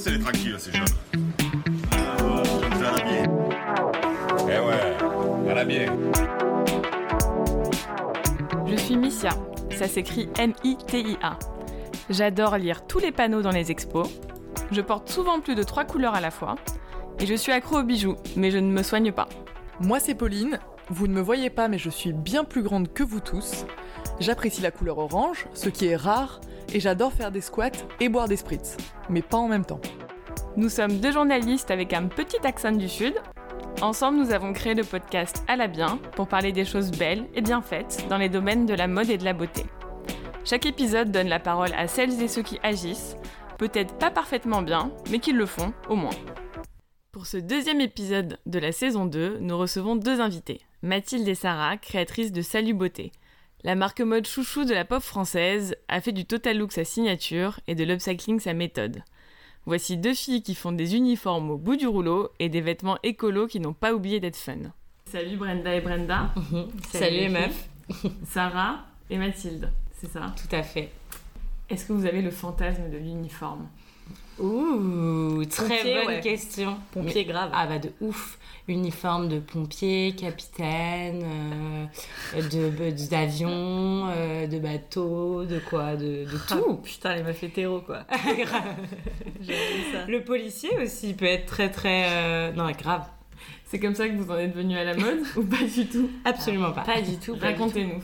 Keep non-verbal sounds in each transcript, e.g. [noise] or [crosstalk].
Laissez-les tranquilles, ces jeunes. Ah, ouais, ça va bien. Eh ouais, ça va bien. Je suis Missia, ça s'écrit M-I-T-I-A. J'adore lire tous les panneaux dans les expos. Je porte souvent plus de trois couleurs à la fois. Et je suis accro aux bijoux, mais je ne me soigne pas. Moi c'est Pauline, vous ne me voyez pas mais je suis bien plus grande que vous tous. J'apprécie la couleur orange, ce qui est rare, et j'adore faire des squats et boire des spritz, mais pas en même temps. Nous sommes deux journalistes avec un petit accent du Sud. Ensemble, nous avons créé le podcast À la bien pour parler des choses belles et bien faites dans les domaines de la mode et de la beauté. Chaque épisode donne la parole à celles et ceux qui agissent, peut-être pas parfaitement bien, mais qui le font au moins. Pour ce deuxième épisode de la saison 2, nous recevons deux invités. Mathilde et Sarah, créatrices de Salut Beauté. La marque mode chouchou de la pop française a fait du total look sa signature et de l'upcycling sa méthode. Voici deux filles qui font des uniformes au bout du rouleau et des vêtements écolos qui n'ont pas oublié d'être fun. Salut Brenda et Brenda. Salut les meufs. [laughs] Sarah et Mathilde, c'est ça? Tout à fait. Est-ce que vous avez le fantasme de l'uniforme? Ouh, très Pompier, bonne ouais. question. Pompier Mais- grave. Ah bah de ouf. Uniforme de pompier, capitaine, euh, de d'avion, euh, de bateau, de quoi, de, de Ah, tout. putain, les meufs hétéros, quoi. [laughs] J'aime ça. Le policier aussi peut être très très euh, non grave. C'est comme ça que vous en êtes venu à la mode [laughs] ou pas du tout Absolument pas. Pas du tout. pas du tout. Racontez-nous.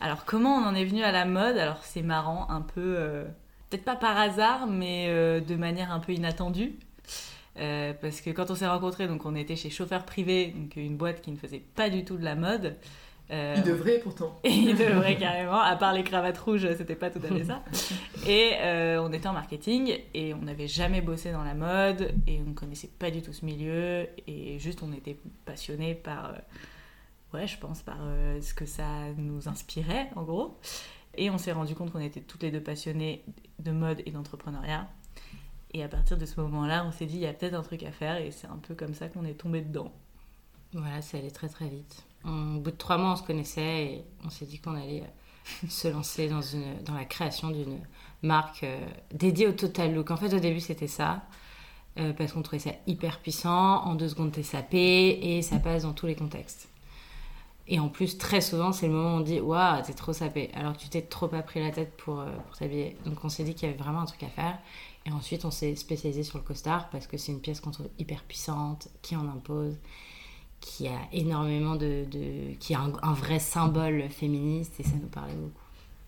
Alors, comment on en est venu à la mode? Alors, c'est marrant, un peu. Peut-être pas par hasard, mais euh, de manière un peu inattendue. Euh, parce que quand on s'est rencontrés, donc on était chez Chauffeur Privé, donc une boîte qui ne faisait pas du tout de la mode. Euh, Il devrait pourtant. [laughs] Il devrait carrément, à part les cravates rouges, c'était pas tout à fait ça. [laughs] Et euh, on était en marketing et on n'avait jamais bossé dans la mode et on connaissait pas du tout ce milieu et juste on était passionnés par, ouais, je pense par ce que ça nous inspirait en gros. Et on s'est rendu compte qu'on était toutes les deux passionnées de mode et d'entrepreneuriat. Et à partir de ce moment-là, on s'est dit, il y a peut-être un truc à faire et c'est un peu comme ça qu'on est tombé dedans. Voilà, c'est allé très très vite. Au bout de trois mois, on se connaissait et on s'est dit qu'on allait euh, se lancer dans, la création d'une marque euh, dédiée au total look. En fait, au début, c'était ça. euh, parce qu'on trouvait ça hyper puissant. En deux secondes, t'es sapé et ça passe dans tous les contextes. Et en plus, très souvent, c'est le moment où on dit Waouh, t'es trop sapé. Alors que tu t'es trop pas pris la tête pour, euh, pour t'habiller. Donc, on s'est dit qu'il y avait vraiment un truc à faire. Et ensuite, on s'est spécialisé sur le costard parce que c'est une pièce qu'on trouve hyper puissante, qui en impose qui a énormément de, de- qui a un, un vrai symbole féministe et ça nous parlait beaucoup.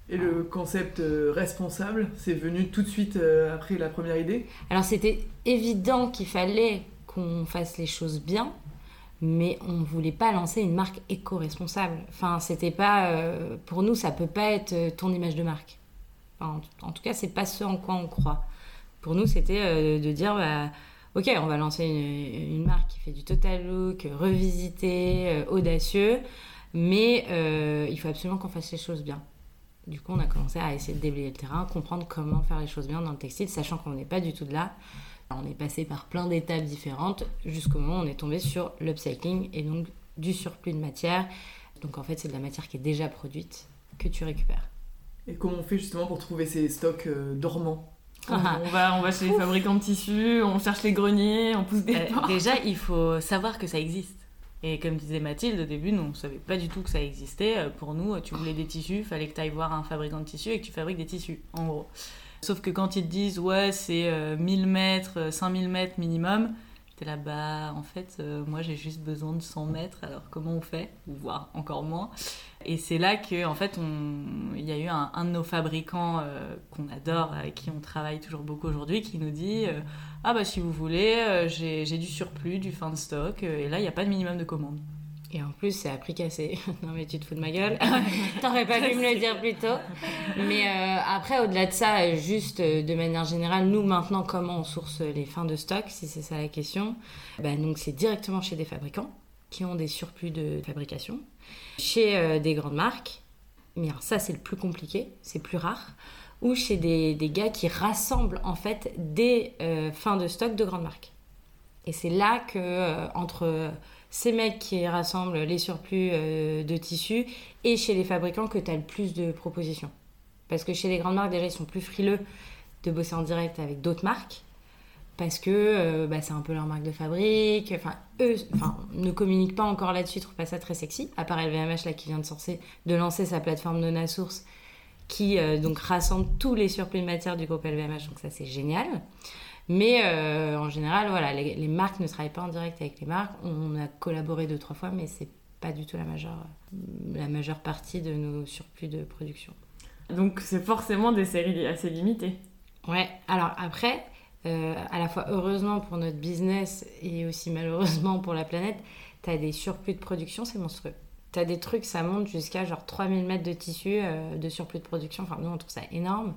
Et le concept euh, responsable, c'est venu tout de suite euh, après la première idée? Alors c'était évident qu'il fallait qu'on fasse les choses bien, mais on voulait pas lancer une marque éco-responsable. Enfin, c'était pas euh, pour nous, ça peut pas être euh, ton image de marque. En, tout cas, c'est pas ce en quoi on croit. Pour nous, c'était euh, de dire bah, Ok, on va lancer une, marque qui fait du total look, revisité, audacieux, mais il faut absolument qu'on fasse les choses bien. Du coup, on a commencé à essayer de déblayer le terrain, comprendre comment faire les choses bien dans le textile, sachant qu'on n'est pas du tout de là. On est passé par plein d'étapes différentes jusqu'au moment où on est tombé sur l'upcycling et donc du surplus de matière. Donc en fait, c'est de la matière qui est déjà produite que tu récupères. Et comment on fait justement pour trouver ces stocks euh, dormants? On, [laughs] on va, on va chez les fabricants de tissus, on cherche les greniers, on pousse des Euh, portes. déjà, [laughs] il faut savoir que ça existe. Et comme disait Mathilde, au début, nous, on savait pas du tout que ça existait. Euh, Pour nous, tu voulais des tissus, fallait que tu ailles voir un fabricant de tissus et que tu fabriques des tissus, en gros. Sauf que quand ils te disent, ouais, c'est euh, 1000 mètres, euh, 5000 mètres minimum, t'es là, bah, en fait, euh, moi, j'ai juste besoin de 100 mètres, alors comment on fait? Ou voire encore moins. Et c'est là que, en fait, on... il y a eu un, de nos fabricants euh, qu'on adore, avec qui on travaille toujours beaucoup aujourd'hui, qui nous dit, euh, ah bah si vous voulez, euh, j'ai du surplus, du fin de stock, euh, et là, il n'y a pas de minimum de commande. Et en plus, c'est à prix cassé. [laughs] non, mais tu te fous de ma gueule. [laughs] [laughs] T'aurais pas dû me le dire plus tôt. Mais euh, après, au-delà de ça, juste euh, de manière générale, nous maintenant, comment on source les fins de stock, si c'est ça la question Ben, Donc, c'est directement chez des fabricants qui ont des surplus de fabrication, chez euh, des grandes marques. Mais alors, ça, c'est le plus compliqué, c'est plus rare. Ou chez des, des gars qui rassemblent en fait des fins de stock de grandes marques. Et c'est là que, entre ces mecs qui rassemblent les surplus euh, de tissus et chez les fabricants que tu as le plus de propositions. Parce que chez les grandes marques, déjà, ils sont plus frileux de bosser en direct avec d'autres marques. parce que euh, bah, c'est un peu leur marque de fabrique. Enfin, eux enfin, ne communiquent pas encore là-dessus, ils trouvent pas ça très sexy. À part LVMH là, qui vient de, de lancer sa plateforme Nona Source, qui euh, donc rassemble tous les surplus de matière du groupe LVMH, donc ça c'est génial. Mais euh, en général, voilà, les, les marques ne travaillent pas en direct avec les marques. On a collaboré deux, trois fois, mais c'est pas du tout la majeure, la majeure partie de nos surplus de production. Donc c'est forcément des séries assez limitées. Ouais, alors après, euh, à la fois heureusement pour notre business et aussi malheureusement pour la planète, tu as des surplus de production, c'est monstrueux. Tu as des trucs, ça monte jusqu'à genre 3000 mètres de tissu euh, de surplus de production. Enfin, nous, on trouve ça énorme.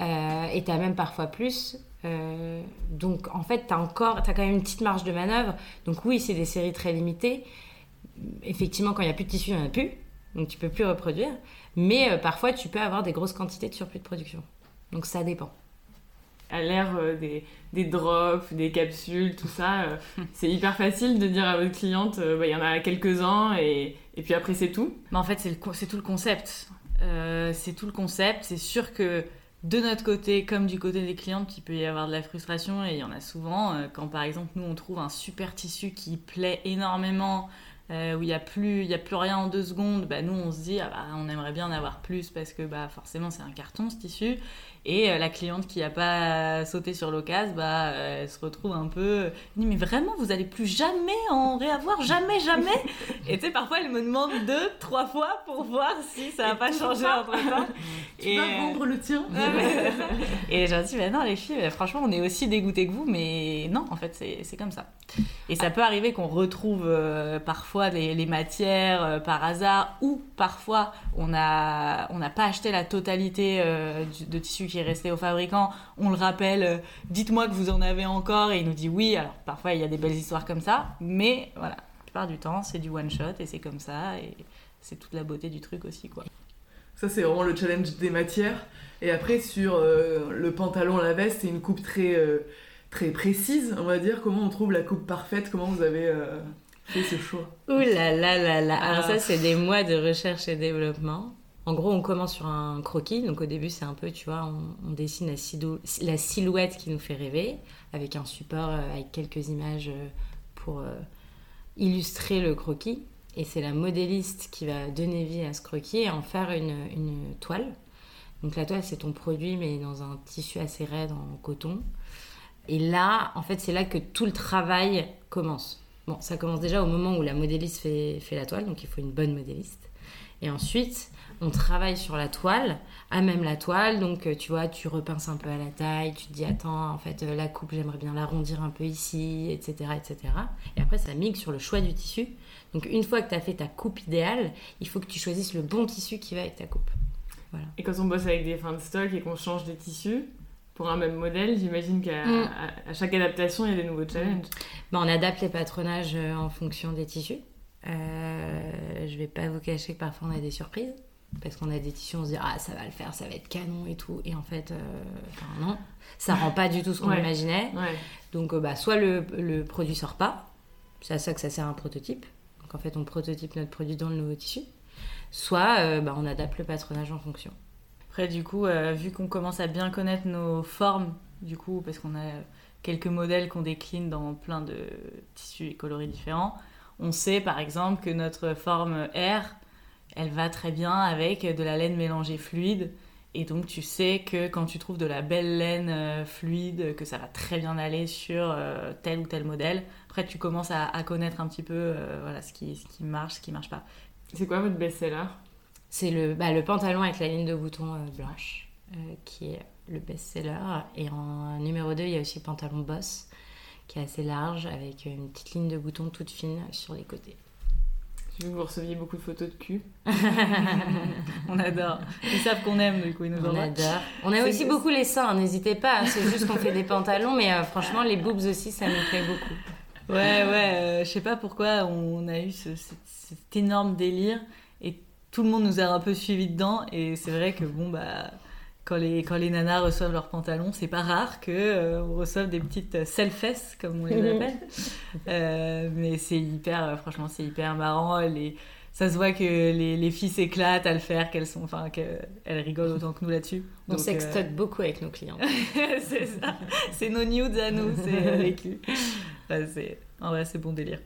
Euh, et tu as même parfois plus. Euh, donc, en fait, tu as encore, as quand même une petite marge de manœuvre. Donc, oui, c'est des séries très limitées. Effectivement, quand il n'y a plus de tissu, il n'y en a plus. Donc, tu peux plus reproduire. Mais euh, parfois, tu peux avoir des grosses quantités de surplus de production. Donc, ça dépend. À l'ère euh, des, des drops, des capsules, tout ça, [laughs] c'est hyper facile de dire à votre cliente, bah, il y en a quelques-uns et, et puis après c'est tout. Mais en fait, c'est tout le concept. C'est tout le concept. C'est sûr que de notre côté, comme du côté des clientes, il peut y avoir de la frustration et il y en a souvent. euh, quand par exemple, nous, on trouve un super tissu qui plaît énormément, euh, où il n'y a, plus- a plus rien en deux secondes, bah, nous, on se dit, ah bah, on aimerait bien en avoir plus parce que bah, forcément, c'est un carton ce tissu. Et euh, la cliente qui n'a pas sauté sur l'occasion, bah, euh, elle se retrouve un peu. Elle dit, mais vraiment, vous allez plus jamais en réavoir, jamais, jamais? Et tu sais, parfois, elle me demande deux, trois fois pour voir si ça n'a pas changé entre temps. [laughs] Et, euh, le tien [laughs] Et j'ai dit, bah non, les filles, franchement, on est aussi dégoûtés que vous, mais non, en fait, c'est comme ça. Et ça peut arriver qu'on retrouve euh, parfois les, les matières euh, par hasard, ou parfois on n'a on n'a pas acheté la totalité euh, du- de tissu qui est resté au fabricant. On le rappelle, euh, dites-moi que vous en avez encore, et il nous dit oui. Alors parfois, il y a des belles histoires comme ça, mais voilà, la plupart du temps, c'est du one shot, et c'est comme ça, et c'est toute la beauté du truc aussi, quoi. Ça, c'est vraiment le challenge des matières. Et après, sur euh, le pantalon, la veste, c'est une coupe très, euh, très précise, on va dire. Comment on trouve la coupe parfaite? Comment vous avez euh, fait ce choix? Ouh là là là là. Alors Ah. ça, c'est des mois de recherche et développement. En gros, on commence sur un croquis. Donc au début, c'est un peu, tu vois, on, dessine la, la silhouette qui nous fait rêver, avec un support, euh, avec quelques images euh, pour euh, illustrer le croquis. Et c'est la modéliste qui va donner vie à ce croquis et en faire une, toile. Donc la toile, c'est ton produit, mais dans un tissu assez raide en coton. Et là, en fait, c'est là que tout le travail commence. Bon, ça commence déjà au moment où la modéliste fait la toile, donc il faut une bonne modéliste. Et ensuite, on travaille sur la toile, à même la toile, donc euh, tu vois, tu repinces un peu à la taille, tu te dis, attends, en fait, euh, la coupe, j'aimerais bien l'arrondir un peu ici, etc., etc. Et après, ça mixe sur le choix du tissu. Donc une fois que tu as fait ta coupe idéale, il faut que tu choisisses le bon tissu qui va avec ta coupe. Et quand on bosse avec des fins de stock et qu'on change des tissus pour un même modèle, j'imagine qu'à Mm. à- à chaque adaptation, il y a des nouveaux challenges. Bah, on adapte les patronages euh, en fonction des tissus. Euh, je vais pas vous cacher que parfois on a des surprises. Parce qu'on a des tissus, on se dit, ah, ça va le faire, ça va être canon et tout. Et en fait, euh, non, ça rend pas du tout ce qu'on Ouais. imaginait. Ouais. Donc, euh, bah, soit le, le produit sort pas, c'est à ça que ça sert un prototype. Donc, en fait, on prototype notre produit dans le nouveau tissu. Soit euh, bah, on adapte le patronage en fonction. Après, du coup, vu qu'on commence à bien connaître nos formes, du coup, parce qu'on a quelques modèles qu'on décline dans plein de tissus et coloris différents, on sait par exemple que notre forme R, elle va très bien avec de la laine mélangée fluide. Et donc, tu sais que quand tu trouves de la belle laine euh, fluide, que ça va très bien aller sur euh, tel ou tel modèle. Après, tu commences à, à connaître un petit peu euh, voilà, ce, qui, ce qui marche, ce qui marche pas. C'est quoi votre best-seller? C'est le, bah, le pantalon avec la ligne de bouton euh, blanche, euh, qui est le best-seller. Et en numéro 2, il y a aussi le pantalon boss, qui est assez large, avec une petite ligne de bouton toute fine sur les côtés. Vu que vous receviez beaucoup de photos de cul. [laughs] On adore. Ils savent qu'on aime, du coup, ils nous On envoient. adore. On a C'est- aussi beaucoup les seins, n'hésitez pas. C'est juste qu'on fait des pantalons, mais euh, franchement, les boobs aussi, ça nous plaît beaucoup. Ouais, ouais, euh, je sais pas pourquoi on a eu ce- ce- cet énorme délire et tout le monde nous a un peu suivis dedans. Et c'est vrai que bon, bah, quand les, quand les nanas reçoivent leurs pantalons, c'est pas rare que euh, on reçoive des petites euh, self-fesses, comme on les appelle. [laughs] Euh, mais c'est hyper, euh, franchement, c'est hyper marrant. Les, Ça se voit que les, les filles s'éclatent à le faire, qu'elles sont, enfin, qu'elles rigolent autant que nous là-dessus. On Donc, sextote euh, beaucoup avec nos clients. [laughs] c'est ça. C'est nos nudes à nous, c'est les culs. Ouais, c'est, en vrai, c'est bon délire.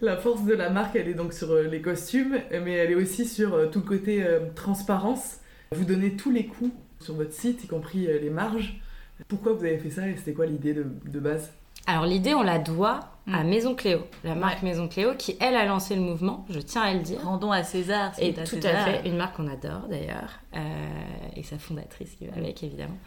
La force de la marque, elle est donc sur les costumes, mais elle est aussi sur tout le côté euh, transparence. Vous donnez tous les coûts sur votre site, y compris euh, les marges. Pourquoi vous avez fait ça et c'était quoi l'idée de, de base? Alors l'idée, on la doit à Mm. Maison Cléo, la marque Maison Cléo, qui elle a lancé le mouvement, je tiens à le dire. Rendons à César. ce Et à tout César. à fait, une marque qu'on adore d'ailleurs, euh, et sa fondatrice qui va avec évidemment.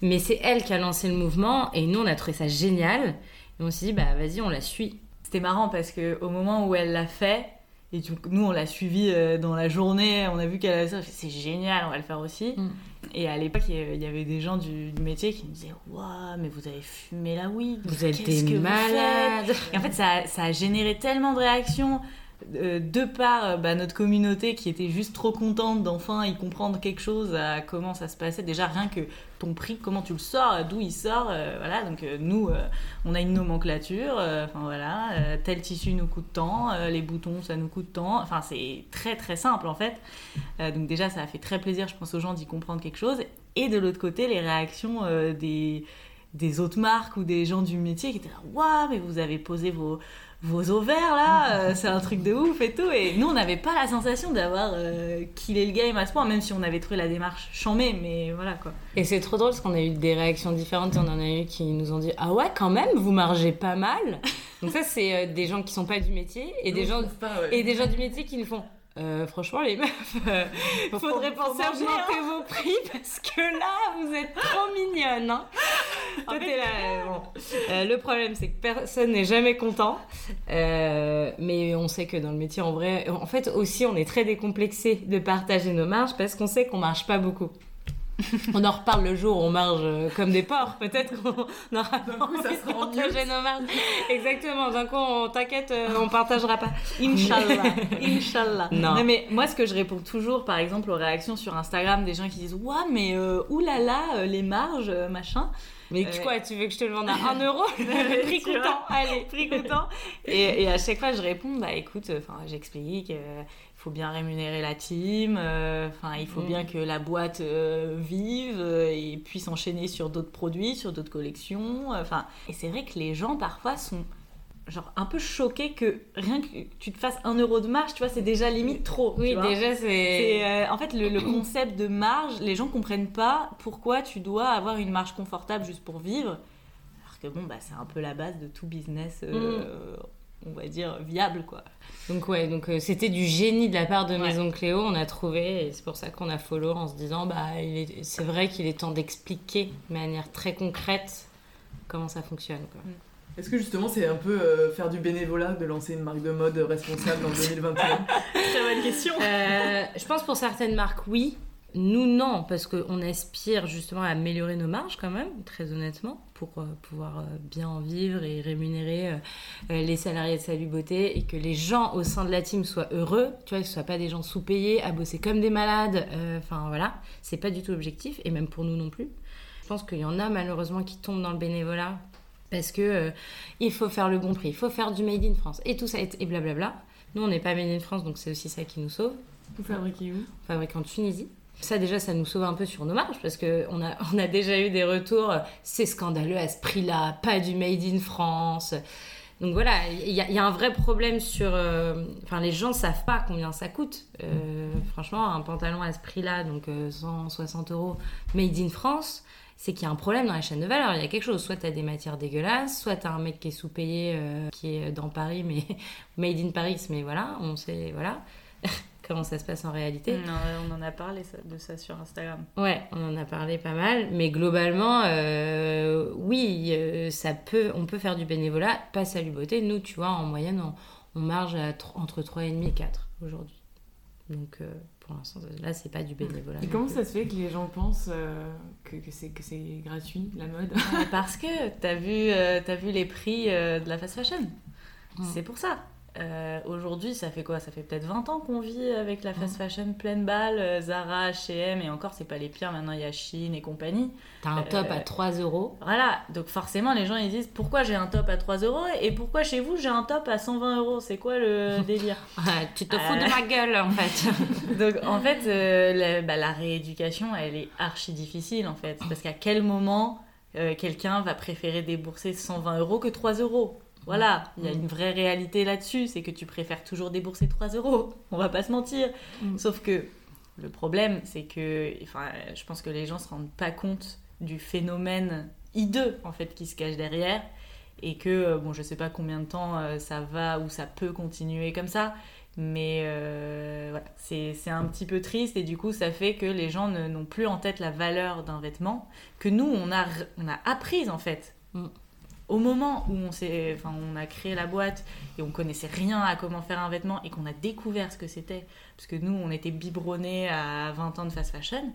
Mais c'est elle qui a lancé le mouvement, et nous on a trouvé ça génial, et on s'est dit, bah vas-y, on la suit. C'était marrant parce que au moment où elle l'a fait, et du coup, nous on l'a suivi euh, dans la journée, on a vu qu'elle avait ça, c'est génial, on va le faire aussi. Mm. Et à l'époque, il y avait- des gens du, métier qui me disaient Waouh, mais vous avez fumé la weed, Vous êtes des malades. Et en fait, ça, ça a généré tellement de réactions euh, de par euh, bah, notre communauté qui était juste trop contente d'enfin y comprendre quelque chose à comment ça se passait. Déjà, rien que ton prix, comment tu le sors, d'où il sort. euh, voilà, donc nous, on a une nomenclature. Enfin voilà, tel tissu nous coûte tant, les boutons ça nous coûte tant. Enfin, c'est très très simple en fait. Donc déjà, ça a fait très plaisir, je pense, aux gens d'y comprendre quelque chose. Et de l'autre côté, les réactions des, des autres marques ou des gens du métier qui étaient là, waouh, mais vous avez posé vos, vos ovaires là, euh, [laughs] c'est un truc de ouf et tout. Et nous, on n'avait pas la sensation d'avoir euh, killé le game à ce point, même si on avait trouvé la démarche chambée, mais voilà quoi. Et c'est trop drôle parce qu'on a eu des réactions différentes. On en a eu qui nous ont dit Ah ouais, quand même, vous margez pas mal. [laughs] Donc, ça, c'est euh, des gens qui sont pas du métier et des, gens, pas, ouais. et des gens du métier qui nous font Euh, Franchement, les meufs, euh, [laughs] faudrait faut penser à augmenter vos prix [laughs] parce que là, vous êtes trop mignonne. Hein. Toi, t'es là. [laughs] euh, bon. Euh, le problème, c'est que personne n'est jamais content. Mais on sait que dans le métier, en vrai, en fait, aussi, on est très décomplexé de partager nos marges parce qu'on sait qu'on marche pas beaucoup. [laughs] On en reparle le jour où on marche euh, comme des porcs. Peut-être qu'on [laughs] aura D'un coup, ça sera en nos marges. Exactement. D'un coup, on t'inquiète, euh, on partagera pas. [laughs] Inch'Allah, Inch'Allah. Non. mais moi, ce que je réponds toujours, par exemple, aux réactions sur Instagram des gens qui disent Ouah, mais euh, oulala, euh, les marges, machin. Mais Euh, quoi, tu veux que je te le vende à 1 euro? Prix coûtant, allez. prix coûtant. Et, et à chaque fois, je réponds, bah écoute, enfin, j'explique, euh, faut bien rémunérer la team, euh, enfin, il faut Mm. bien que la boîte euh, vive euh, et puisse enchaîner sur d'autres produits, sur d'autres collections. Enfin, et c'est vrai que les gens parfois sont genre un peu choqués que rien que tu te fasses un euro de marge, tu vois, c'est déjà limite trop. Oui, déjà, C'est, en fait, le, le concept de marge, les gens comprennent pas pourquoi tu dois avoir une marge confortable juste pour vivre. Alors que bon, bah, c'est un peu la base de tout business, euh, on va dire, viable, quoi. Donc, ouais, donc euh, c'était du génie de la part de Ouais. Maison Cléo. On a trouvé, et c'est pour ça qu'on a follow en se disant bah, il est- c'est vrai qu'il est temps d'expliquer de manière très concrète comment ça fonctionne. Quoi. Est-ce que justement c'est un peu euh, faire du bénévolat de lancer une marque de mode responsable [laughs] en 2021 Très bonne question. Euh, je pense pour certaines marques, oui. Nous, non, parce qu'on aspire justement à améliorer nos marges quand même, très honnêtement, pour euh, pouvoir euh, bien en vivre et rémunérer euh, les salariés de Salut Beauté et que les gens au sein de la team soient heureux, tu vois, que ce ne soient pas des gens sous-payés, à bosser comme des malades. Enfin voilà, c'est pas du tout l'objectif, et même pour nous non plus. Je pense qu'il y en a malheureusement qui tombent dans le bénévolat parce que euh, il faut faire le bon prix, il faut faire du made in France et tout ça et blablabla. Nous, on n'est pas made in France, donc c'est aussi ça qui nous sauve Vous fabriquez où? Fabriqué en Tunisie. Ça déjà, ça nous sauve un peu sur nos marges parce que on a, [laughs] on a déjà eu des retours. euh, C'est scandaleux à ce prix-là, pas du made in France. Donc voilà, il y, a- un vrai problème sur. euh, Enfin, les gens savent pas combien ça coûte. Euh, franchement, un pantalon à ce prix-là, donc euh, 160 euros, made in France, c'est qu'il y a un problème dans la chaîne de valeur. Il y a quelque chose. Soit tu as des matières dégueulasses, soit tu as un mec qui est sous-payé, qui est dans Paris, mais [laughs] made in Paris, mais voilà, on sait, voilà [laughs] comment ça se passe en réalité. Non, on en a parlé ça- de ça sur Instagram. Ouais, on en a parlé pas mal, mais globalement, euh, oui, euh, ça peut, on peut faire du bénévolat, pas salut beauté. Nous, tu vois, en moyenne, on, on marge à entre 3,5 et 4 aujourd'hui. Donc, euh, pour l'instant, là, c'est pas du bénévolat. Et comment ça se fait que les gens pensent euh, que, que c'est que c'est gratuit, la mode Parce que t'as vu, euh, t'as vu les prix euh, de la fast fashion. Mm. C'est pour ça. Euh, Aujourd'hui, ça fait quoi? Ça fait peut-être 20 ans qu'on vit avec la fast fashion pleine balle, euh, Zara, H&M, et encore, c'est pas les pires, maintenant il y a Shein et compagnie. T'as un top Euh, à 3 euros. Voilà, donc forcément, les gens ils disent pourquoi j'ai un top à 3 euros? Et pourquoi chez vous j'ai un top à 120 euros? C'est quoi le [laughs] délire? Ouais, tu te fous Euh. de ma gueule, en fait. [laughs] Donc en fait, euh, la, bah, la rééducation, elle est archi difficile en fait. Parce qu'à quel moment euh, quelqu'un va préférer débourser 120 euros que 3 euros? Voilà, il y a une vraie réalité là-dessus, c'est que tu préfères toujours débourser 3 euros. On va pas se mentir. Mm. Sauf que le problème, c'est que, enfin, je pense que les gens se rendent pas compte du phénomène hideux en fait qui se cache derrière et que euh, bon je sais pas combien de temps euh, ça va ou ça peut continuer comme ça mais euh, voilà, c'est un petit peu triste et du coup ça fait que les gens n'ont plus en tête la valeur d'un vêtement que nous on a, on a apprise en fait. Mm. Au moment où on, a créé la boîte et on connaissait rien à comment faire un vêtement et qu'on a découvert ce que c'était, parce que nous on était biberonnés à 20 ans de fast fashion,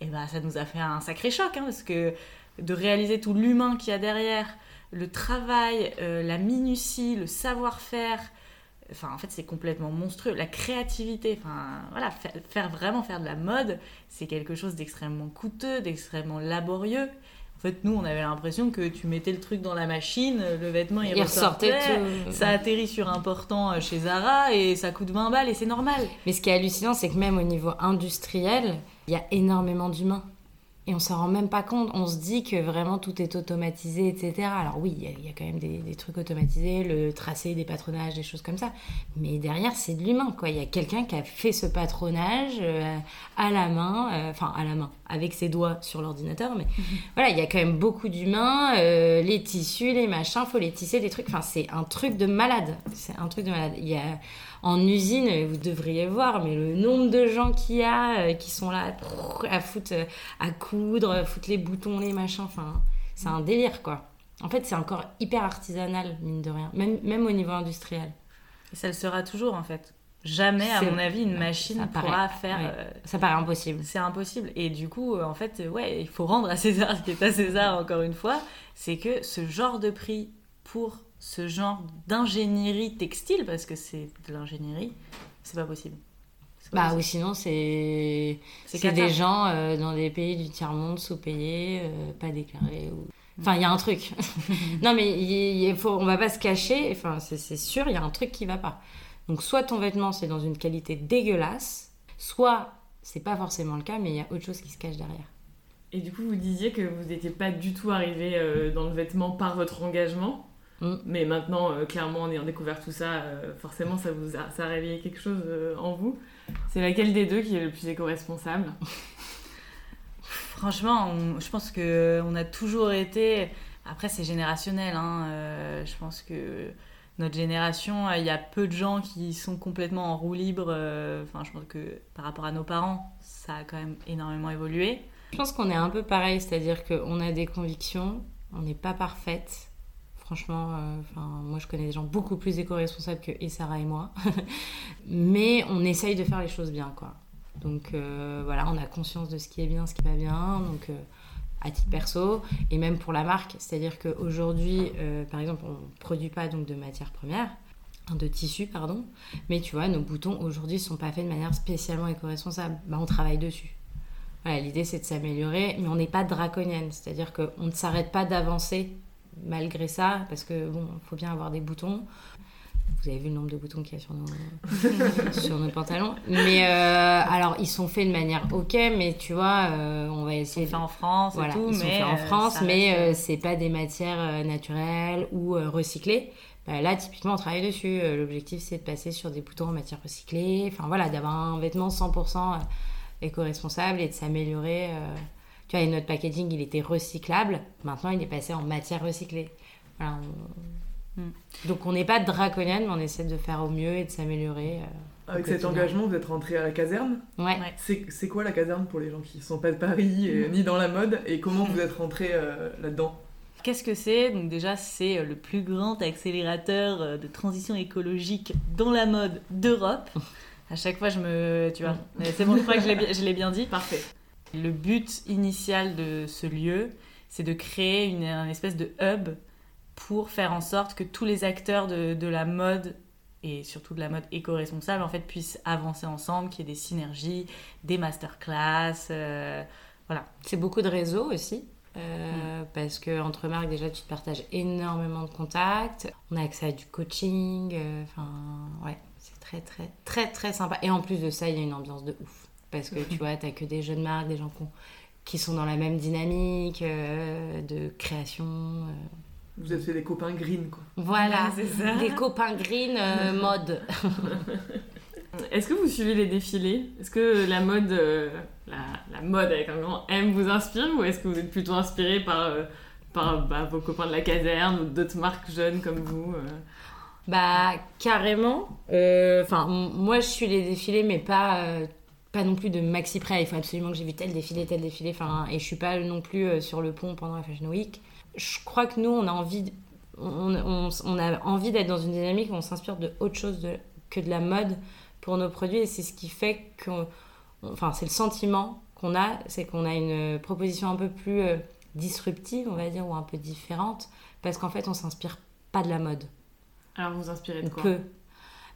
et ben ça nous a fait un sacré choc hein, parce que de réaliser tout l'humain qu'il y a derrière, le travail, euh, la minutie, le savoir-faire, enfin en fait c'est complètement monstrueux. La créativité enfin voilà faire, faire vraiment faire de la mode c'est quelque chose d'extrêmement coûteux d'extrêmement laborieux en fait nous on avait l'impression que tu mettais le truc dans la machine le vêtement il, Il ressortait tout. ça atterrit sur un portant euh, chez Zara et ça coûte 20 balles et c'est normal Mais ce qui est hallucinant, c'est que même au niveau industriel, il y a énormément d'humains. Et on s'en rend même pas compte. On se dit que vraiment tout est automatisé, etc. Alors oui, il y a- il y, a quand même des, des trucs automatisés, le tracé des patronages, des choses comme ça. Mais derrière, c'est de l'humain, quoi. Il y a quelqu'un qui a fait ce patronage euh, à la main, euh, enfin à la main, avec ses doigts sur l'ordinateur. Mais [laughs] voilà, il y a quand même beaucoup d'humains, euh, les tissus, les machins, faut les tisser, des trucs. Enfin, c'est un truc de malade. C'est un truc de malade. Il y a en usine, vous devriez voir, mais le nombre de gens qu'il y a euh, qui sont là à foutre, euh, à coudre, à foutre les boutons, les machins, enfin, c'est un délire quoi. En fait, c'est encore hyper artisanal, mine de rien, même, même au niveau industriel. et ça le sera toujours en fait jamais à mon avis une machine ça paraît, pourra faire ouais. euh, Ça paraît impossible. C'est impossible. Et du coup, euh, en fait, ouais, il faut rendre à César ce qui est à César, encore une fois. C'est que ce genre de prix pour ce genre d'ingénierie textile, parce que c'est de l'ingénierie, c'est pas possible. Pas Bah possible. ou sinon, c'est C'est des gens euh, dans des pays du tiers-monde sous-payés, euh, pas déclarés. Ou... Enfin, il y a un truc. [laughs] non, mais il, faut, on va pas se cacher. Enfin, c'est c'est sûr, il y a un truc qui va pas. Donc, soit ton vêtement, c'est dans une qualité dégueulasse, soit c'est pas forcément le cas, mais il y a autre chose qui se cache derrière. Et du coup, vous disiez que vous n'étiez pas du tout arrivé euh, dans le vêtement par votre engagement? Mm. Mais maintenant, euh, clairement, en ayant découvert tout ça, euh, forcément, ça vous a, ça a réveillé quelque chose euh, en vous. C'est laquelle des deux qui est le plus éco-responsable? Franchement, on- je pense que on a toujours été. Après, c'est générationnel. hein, euh, je pense que notre génération, euh, il y a peu de gens qui sont complètement en roue libre. euh, Enfin, je pense que par rapport à nos parents, ça a quand même énormément évolué. Je pense qu'on est un peu pareil, c'est-à-dire qu'on a des convictions, on n'est pas parfaite. Franchement, euh, moi je connais des gens beaucoup plus éco-responsables que Sarah et moi. [laughs] Mais on essaye de faire les choses bien, quoi. Donc euh, voilà, on a conscience de ce qui est bien, ce qui va bien. Donc euh, à titre perso, et même pour la marque, c'est-à-dire qu'aujourd'hui, par exemple, on ne produit pas donc de matières premières, de tissus, pardon, mais tu vois, nos boutons aujourd'hui sont pas faits de manière spécialement éco-responsable. Bah, on travaille dessus. Voilà, l'idée c'est de s'améliorer, mais on n'est pas draconienne, c'est-à-dire qu'on ne s'arrête pas d'avancer malgré ça, parce que bon, faut bien avoir des boutons. Vous avez vu le nombre de boutons qu'il y a sur nos, [laughs] sur nos pantalons. Mais euh, alors, ils sont faits de manière ok, mais tu vois, euh, on va essayer C'est fait en France voilà, et tout, ils sont mais faits en euh, France, mais c'est pas des matières naturelles ou recyclées. Bah, là, typiquement, on travaille dessus. L'objectif, c'est de passer sur des boutons en matière recyclée. Enfin, voilà, d'avoir un vêtement 100% euh, éco-responsable et de s'améliorer. Euh. Tu vois, et notre packaging, il était recyclable. Maintenant, il est passé en matière recyclée. Voilà, on- Mm. Donc, on n'est pas draconienne, mais on essaie de faire au mieux et de s'améliorer. euh. Avec cet engagement, vous êtes rentré à la caserne. Ouais. Ouais. C'est quoi la caserne pour les gens qui ne sont pas de Paris et ni dans la mode Et comment vous êtes rentré euh, là-dedans? Qu'est-ce que c'est? Donc déjà, c'est euh, le plus grand accélérateur euh, de transition écologique dans la mode d'Europe. [laughs] À chaque fois, je me... Tu vois, mais c'est bon, je crois que je l'ai bien dit. Parfait. Le but initial de ce lieu, c'est de créer une, un espèce de hub pour faire en sorte que tous les acteurs de, de la mode et surtout de la mode éco-responsable, en fait, puissent avancer ensemble, qu'il y ait des synergies, des masterclass. euh, voilà. C'est beaucoup de réseaux aussi. euh, Parce que entre marques, déjà, tu te partages énormément de contacts. On a accès à du coaching. euh, Enfin, ouais, c'est très, très, très, très sympa. Et en plus de ça, il y a une ambiance de ouf. Parce que [laughs] tu vois, t'as que des jeunes marques, des gens qui, ont- qui sont dans la même dynamique euh, de création. euh. Vous êtes fait des copains green, quoi. Voilà, c'est ça. des copains green euh, [laughs] mode. [laughs] Est-ce que vous suivez les défilés? Est-ce que la mode, euh, la, la mode avec un grand M vous inspire ou est-ce que vous êtes plutôt inspiré par, euh, par bah, vos copains de la caserne ou d'autres marques jeunes comme vous euh? Bah carrément. Enfin, moi je suis les défilés, mais pas euh, pas non plus de maxi près. Il faut absolument que j'ai vu tel défilé, tel défilé. Enfin, et je suis pas non plus euh, sur le pont pendant la Fashion Week. Je crois que nous, on a envie, de- on, on- on a envie d'être dans une dynamique où on s'inspire de autre chose de- que de la mode pour nos produits, et c'est ce qui fait que, enfin, c'est le sentiment qu'on a, c'est qu'on a une proposition un peu plus euh, disruptive, on va dire, ou un peu différente, parce qu'en fait, on s'inspire pas de la mode. Alors vous vous inspirez de quoi? peut.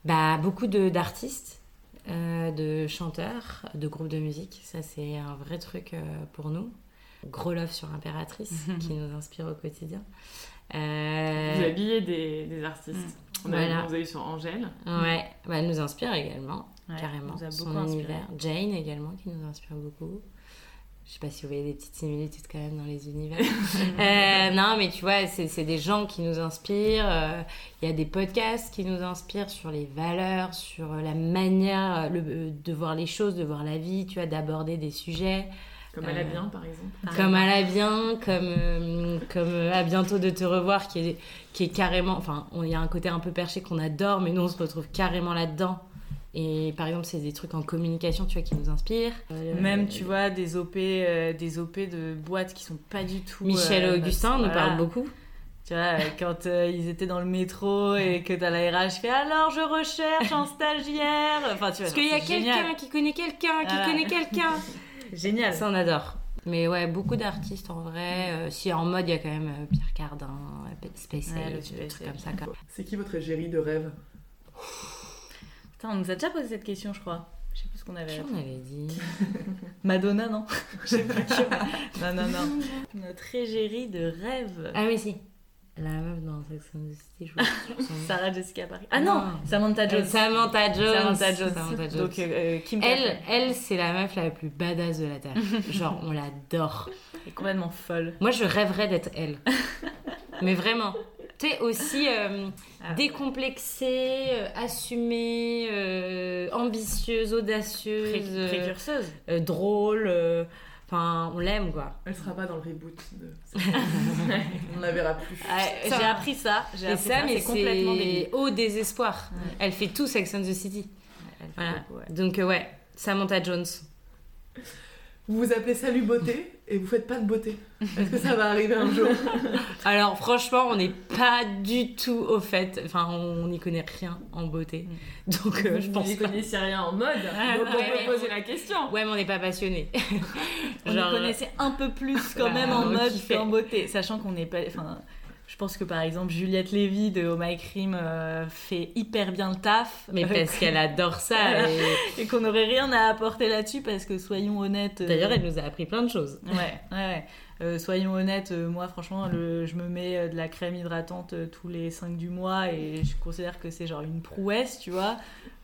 Bah, beaucoup d'artistes, euh, de chanteurs, de groupes de musique. Ça, c'est un vrai truc euh, pour nous. Gros love sur Impératrice, [laughs] qui nous inspire au quotidien. Euh, Vous habillez des, des artistes. On a, Voilà. Vous avez eu sur Angèle. Ouais, bah, elle nous inspire également, Ouais, carrément. nous a Son inspiré. univers. Jane également, qui nous inspire beaucoup. Je sais pas si vous voyez des petites similitudes quand même dans les univers. [laughs] Euh, non, mais tu vois, c'est des gens qui nous inspirent. euh, Il y a des podcasts qui nous inspirent sur les valeurs, sur la manière le- euh, de voir les choses, de voir la vie, tu vois, d'aborder des sujets. Comme elle a Euh, bien, par exemple. Comme à la bien, comme, euh, comme euh, à bientôt de te revoir, qui est, qui est carrément. Enfin, il y a un côté un peu perché qu'on adore, mais nous on se retrouve carrément là-dedans. Et par exemple, c'est des trucs en communication, tu vois, qui nous inspirent. Euh, Même, tu vois, des OP, euh, des OP de boîtes qui sont pas du tout. Michel euh, Augustin nous voilà. parle beaucoup. Tu vois, quand euh, ils étaient dans le métro et que t'as la RH fait alors je recherche un stagiaire. Enfin, tu vois, Parce qu'il y a quelqu'un qui connaît quelqu'un, qui Voilà. connaît quelqu'un. [laughs] Génial. Ça, on adore. Mais ouais, beaucoup d'artistes en vrai. Euh, si en mode, il y a quand même euh, Pierre Cardin, Space Ouais, Age, des trucs comme ça. C'est qui votre égérie de rêve? [laughs] Putain, on nous a déjà posé cette question, je crois. Je sais plus ce qu'on avait. Qui on avait dit [laughs] Madonna, non [laughs] Je sais plus. non, non, non. Notre égérie de rêve. Ah oui, si. La meuf dans Sex and the City, je vois. [laughs] Sarah Jessica Parker. Ah non, Non. Samantha Euh, Jones. Samantha Jones. Samantha Jones. Samantha Jones. Donc, euh, Kim Elle, elle c'est la meuf la plus badass de la Terre. Genre, on l'adore. est complètement folle. Moi, je rêverais d'être elle. Mais vraiment. Tu sais, aussi euh, Ah. décomplexée, euh, assumée, euh, ambitieuse, audacieuse, précurseuse. drôle. euh, Enfin, on l'aime, quoi. Elle sera pas dans le reboot de. [laughs] On la verra plus. Ah. J'ai appris ça. J'ai Et appris ça, mais c'est complètement au désespoir. Ouais. Elle fait tout Sex and the City. Elle fait Voilà. beaucoup, ouais. Donc, ouais, Samantha Jones. Vous vous appelez Salut Beauté et vous faites pas de beauté. Est-ce que ça va arriver un jour [laughs] Alors franchement, on n'est pas du tout au fait. Enfin, on n'y connaît rien en beauté. Donc euh, je vous pense n'y pas. connaissez rien en mode. Ah, donc on ouais, peut poser la question. Ouais, mais on n'est pas passionné. [laughs] On Genre, y connaissait un peu plus quand Bah, même en mode qu'en beauté, sachant qu'on n'est pas. Enfin, je pense que par exemple Juliette Lévy de Oh My Crime euh, fait hyper bien le taf, Mais euh, parce qu'elle adore ça. [laughs] Et- et qu'on n'aurait rien à apporter là-dessus parce que soyons honnêtes. euh, D'ailleurs, elle nous a appris plein de choses. Ouais, ouais, ouais. Euh, soyons honnêtes, euh, moi franchement, le- je me mets euh, de la crème hydratante euh, tous les 5 du mois et je considère que c'est genre une prouesse, tu vois.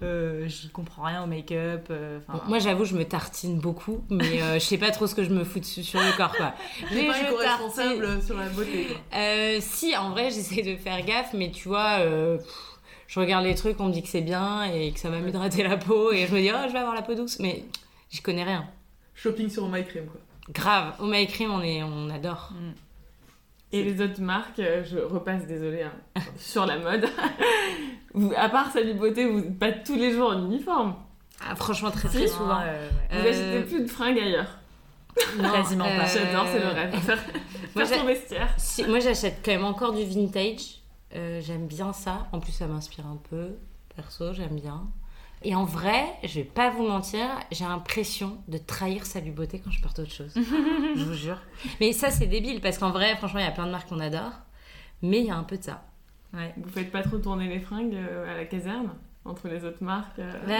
Euh, J'y comprends rien au make-up. euh, Bon, moi, j'avoue, je me tartine beaucoup, mais euh, je sais pas trop ce que je me fous dessus sur le corps, quoi. J'ai Mais pas je éco-responsable sur la beauté. quoi. Euh, si, en vrai, j'essaie de faire gaffe, mais tu vois, euh, pff, je regarde les trucs, on me dit que c'est bien et que ça va m'hydrater la peau, et je me dis, oh, je vais avoir la peau douce, mais j'y connais rien. Shopping sur My Cream quoi. Grave, au My Cream, on, est, on adore. Et les autres marques, euh, je repasse, désolée, hein, [laughs] sur la mode. [laughs] vous, à part Salut Beauté, vous n'êtes pas tous les jours en uniforme. Ah, franchement, très très souvent. ouais. Vous Euh, achetez plus de fringues ailleurs. non, quasiment pas. J'adore, c'est le rêve. Faire, [laughs] Moi, faire son vestiaire. Si- moi, j'achète quand même encore du vintage. Euh, j'aime bien ça. En plus, ça m'inspire un peu. Perso, j'aime bien. Et en vrai, je vais pas vous mentir, j'ai l'impression de trahir Salut Beauté quand je porte autre chose. [laughs] je vous jure. Mais ça, c'est débile parce qu'en vrai, franchement, il y a plein de marques qu'on adore. Mais il y a un peu de ça. Ouais. Vous faites pas trop tourner les fringues euh, à la caserne? Entre les autres marques euh, Bah,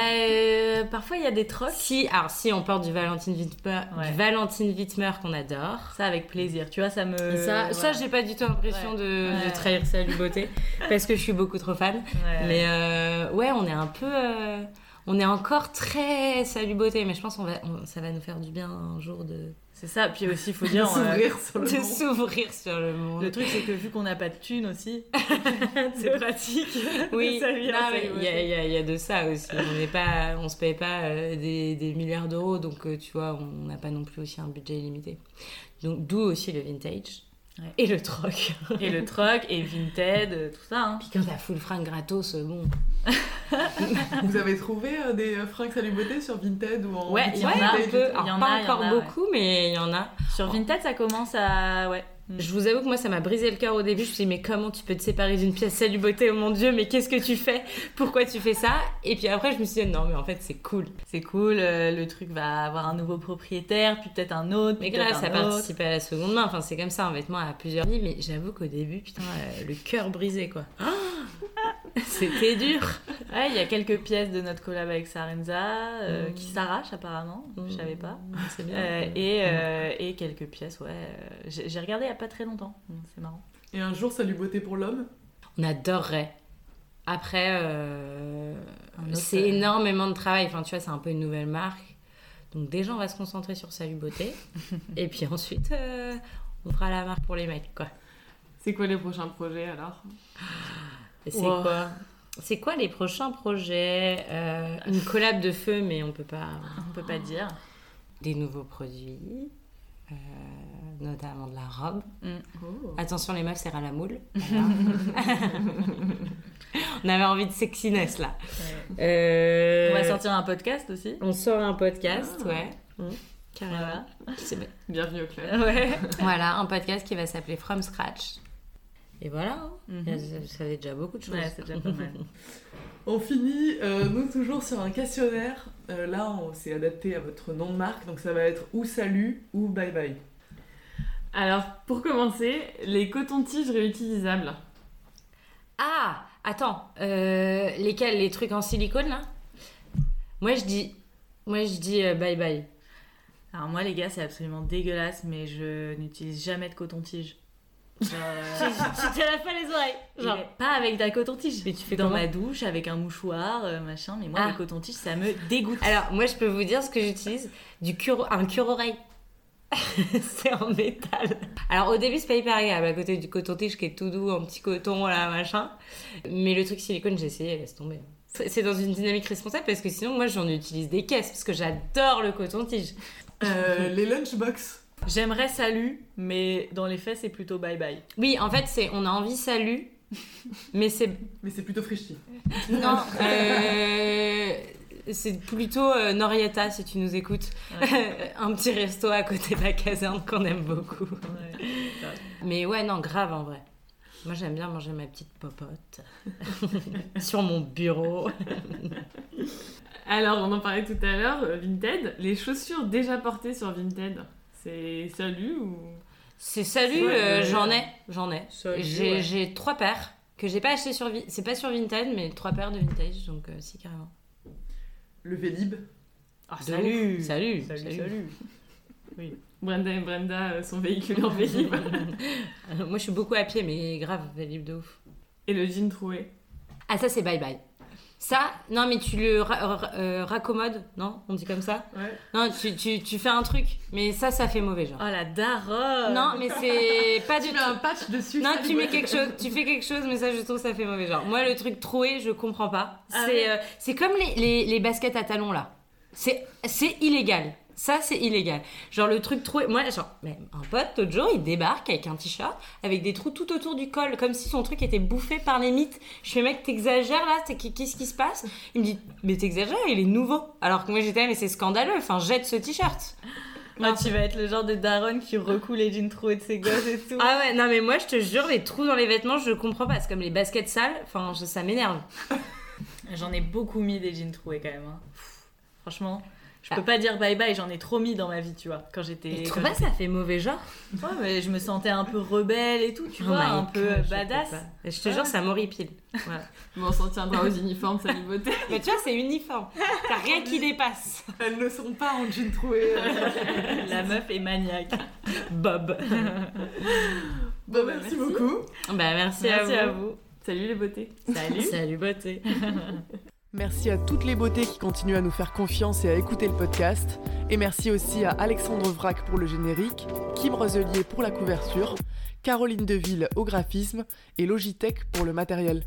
euh, parfois, il y a des trocs. Si, alors si on porte du Valentine Wittmer, Ouais. du Valentine Wittmer qu'on adore. Ça, avec plaisir. Tu vois, ça me. Et ça, ça voilà. j'ai pas du tout l'impression de, Ouais. de trahir Salut Beauté [laughs] parce que je suis beaucoup trop fan. Ouais. Mais euh, ouais, on est un peu. euh, on est encore très Salut Beauté, mais je pense qu'on va, on- ça va nous faire du bien un jour de, C'est ça. Puis aussi, il faut [laughs] dire. euh, S'ouvrir sur le de monde. s'ouvrir sur le monde. Le truc, c'est que vu qu'on n'a pas de thunes aussi, [laughs] c'est pratique. [laughs] Oui, il y, y y a de ça aussi. On on se paye pas euh, des, des milliards d'euros, donc euh, tu vois, on n'a pas non plus aussi un budget illimité. Donc d'où aussi le vintage Ouais. et le troc. [laughs] Et le troc, et Vinted, euh, tout ça. Hein. Puis quand t'as full fringue gratos, euh, bon. [laughs] Vous avez trouvé euh, des euh, fringues Salut Beauté sur Vinted ou en Ouais, il y en a un peu. Il y Alors, en pas a, il y en encore ouais. beaucoup, mais il y en a. Sur Vinted, ça commence à. Ouais. Je vous avoue que moi, ça m'a brisé le cœur au début. Je me suis dit, mais comment tu peux te séparer d'une pièce Salut beauté Oh mon dieu, mais qu'est-ce que tu fais? Pourquoi tu fais ça? Et puis après, je me suis dit, non, mais en fait, c'est cool. C'est cool, euh, le truc va avoir un nouveau propriétaire, puis peut-être un autre. Mais grave, ça participe à la seconde main. Enfin, c'est comme ça, un vêtement à plusieurs vies. Mais j'avoue qu'au début, putain, euh, le cœur brisé, quoi. [laughs] [laughs] C'était dur. Ouais, il y a quelques pièces de notre collab avec Sarenza euh, Mm. qui s'arrachent apparemment, je savais pas. C'est bien. Euh, et, euh, et quelques pièces, ouais. J'ai regardé il y a pas très longtemps, Mm, c'est marrant. Et un jour, Salut Beauté pour l'homme? On adorerait. Après, euh, c'est euh, énormément de travail. Enfin, tu vois, c'est un peu une nouvelle marque. Donc déjà, on va se concentrer sur Salut Beauté. [laughs] Et puis ensuite, euh, on fera la marque pour les mecs, quoi. C'est quoi les prochains projets alors? C'est Wow. quoi C'est quoi les prochains projets Euh, Une collab de feu, mais on peut pas. On peut pas dire. Des nouveaux produits, euh, notamment de la robe. Mm. Oh. Attention, les meufs, c'est à la moule. On avait envie de sexiness là. Ouais. Euh, On va sortir un podcast aussi. On sort un podcast, Ah. ouais. Mmh, Carrément. Voilà. C'est bien. Bienvenue au club. Ouais. Voilà, un podcast qui va s'appeler From Scratch. Et voilà, hein. Mhm. ça, ça fait déjà beaucoup de choses. Ouais, c'est déjà pas mal. [laughs] On finit, euh, nous, toujours sur un questionnaire. Euh, là, on s'est adapté à votre nom de marque, donc ça va être ou salut ou bye bye. Alors, pour commencer, les cotons-tiges réutilisables. Ah, attends, euh, lesquels Les trucs en silicone là? Moi je dis, moi je dis bye bye. Alors moi les gars c'est absolument dégueulasse mais je n'utilise jamais de coton-tige. Genre, euh, tu te laves pas les oreilles. Genre. mais pas avec de la coton-tige. Mais tu fais dans comment ma douche avec un mouchoir euh, machin mais moi Ah. le coton-tige ça me dégoûte. Alors moi je peux vous dire ce que j'utilise, du cure, un cure-oreille. [laughs] c'est en métal. Alors au début c'est pas hyper agréable à côté du coton-tige qui est tout doux en petit coton là machin. Mais le truc silicone j'ai essayé, laisse tomber. C'est c'est dans une dynamique responsable parce que sinon moi j'en utilise des caisses parce que j'adore le coton-tige. Euh, les lunchbox. J'aimerais salut mais dans les faits c'est plutôt bye bye. Oui en fait c'est on a envie salut, mais c'est [laughs] Mais c'est plutôt frichti. non euh, c'est plutôt euh, Norietta si tu nous écoutes. [laughs] un petit resto à côté de la caserne qu'on aime beaucoup. Mais ouais, non, grave en vrai. Moi, j'aime bien manger ma petite popote [laughs] sur mon bureau. Alors, on en parlait tout à l'heure, euh, Vinted. Les chaussures déjà portées sur Vinted, c'est salut ou? C'est salut, Ouais, euh, ouais. j'en ai, j'en ai. J'ai ouais. trois paires que j'ai pas acheté sur c'est pas sur Vinted, mais trois paires de vintage, donc euh, si carrément. Le Vélib. Ah, salut. Salut, salut salut. salut. Brenda et Brenda euh, sont véhiculés en vélib. [laughs] Moi, je suis beaucoup à pied, mais grave, libre de ouf. Et le jean troué. Ah, ça, c'est bye bye. Ça, non, mais tu le ra- ra- euh, raccommodes, non On dit comme ça Ouais. Non, tu, tu, tu fais un truc, mais ça, ça fait mauvais genre. Oh la daronne. Non, mais c'est [laughs] pas du Tu tout. mets un patch dessus. Non, tu mets quelque chose, tu fais quelque chose, mais ça, je trouve, ça fait mauvais genre. Moi, le truc troué, je comprends pas. Ah c'est, ouais euh, c'est comme les, les, les baskets à talons là. C'est, c'est illégal. Ça, c'est illégal. Genre le truc troué. Moi, genre, mais un pote, l'autre jour, il débarque avec un t-shirt avec des trous tout autour du col, comme si son truc était bouffé par les mythes. Je fais, mec, t'exagères là, qu'est-ce qui se passe? Il me dit, mais t'exagères, il est nouveau. Alors que moi, j'étais, mais c'est scandaleux, enfin, jette ce t-shirt. Moi, tu vas être le genre de daronne qui recoue les jeans troués de ses gosses et tout. Ah ouais, non mais moi je te jure, les trous dans les vêtements, je comprends pas. C'est comme les baskets sales, enfin je- ça m'énerve. J'en ai beaucoup mis des jeans troués quand même. hein. Franchement, Je peux pas dire bye bye, j'en ai trop mis dans ma vie, tu vois, quand j'étais. Trouve pas ça fait mauvais genre Ouais, mais je me sentais un peu rebelle et tout, tu Oh vois, un peu je badass. Je te jure, ça m'horripile. Voilà. [laughs] Bon, on s'en tiendra aux uniformes, salut beauté. Mais tu vois, c'est uniforme. T'as [laughs] rien qui dépasse. Elles ne sont pas en jean troué. euh. [laughs] La meuf est maniaque. Bob. Bon, merci beaucoup. Bah, merci, Merci à à vous. vous. Salut les beautés. Salut. Salut, beauté. Merci à toutes les beautés qui continuent à nous faire confiance et à écouter le podcast. Et merci aussi à Alexandre Vrac pour le générique, Kim Roselier pour la couverture, Caroline Deville au graphisme et Logitech pour le matériel.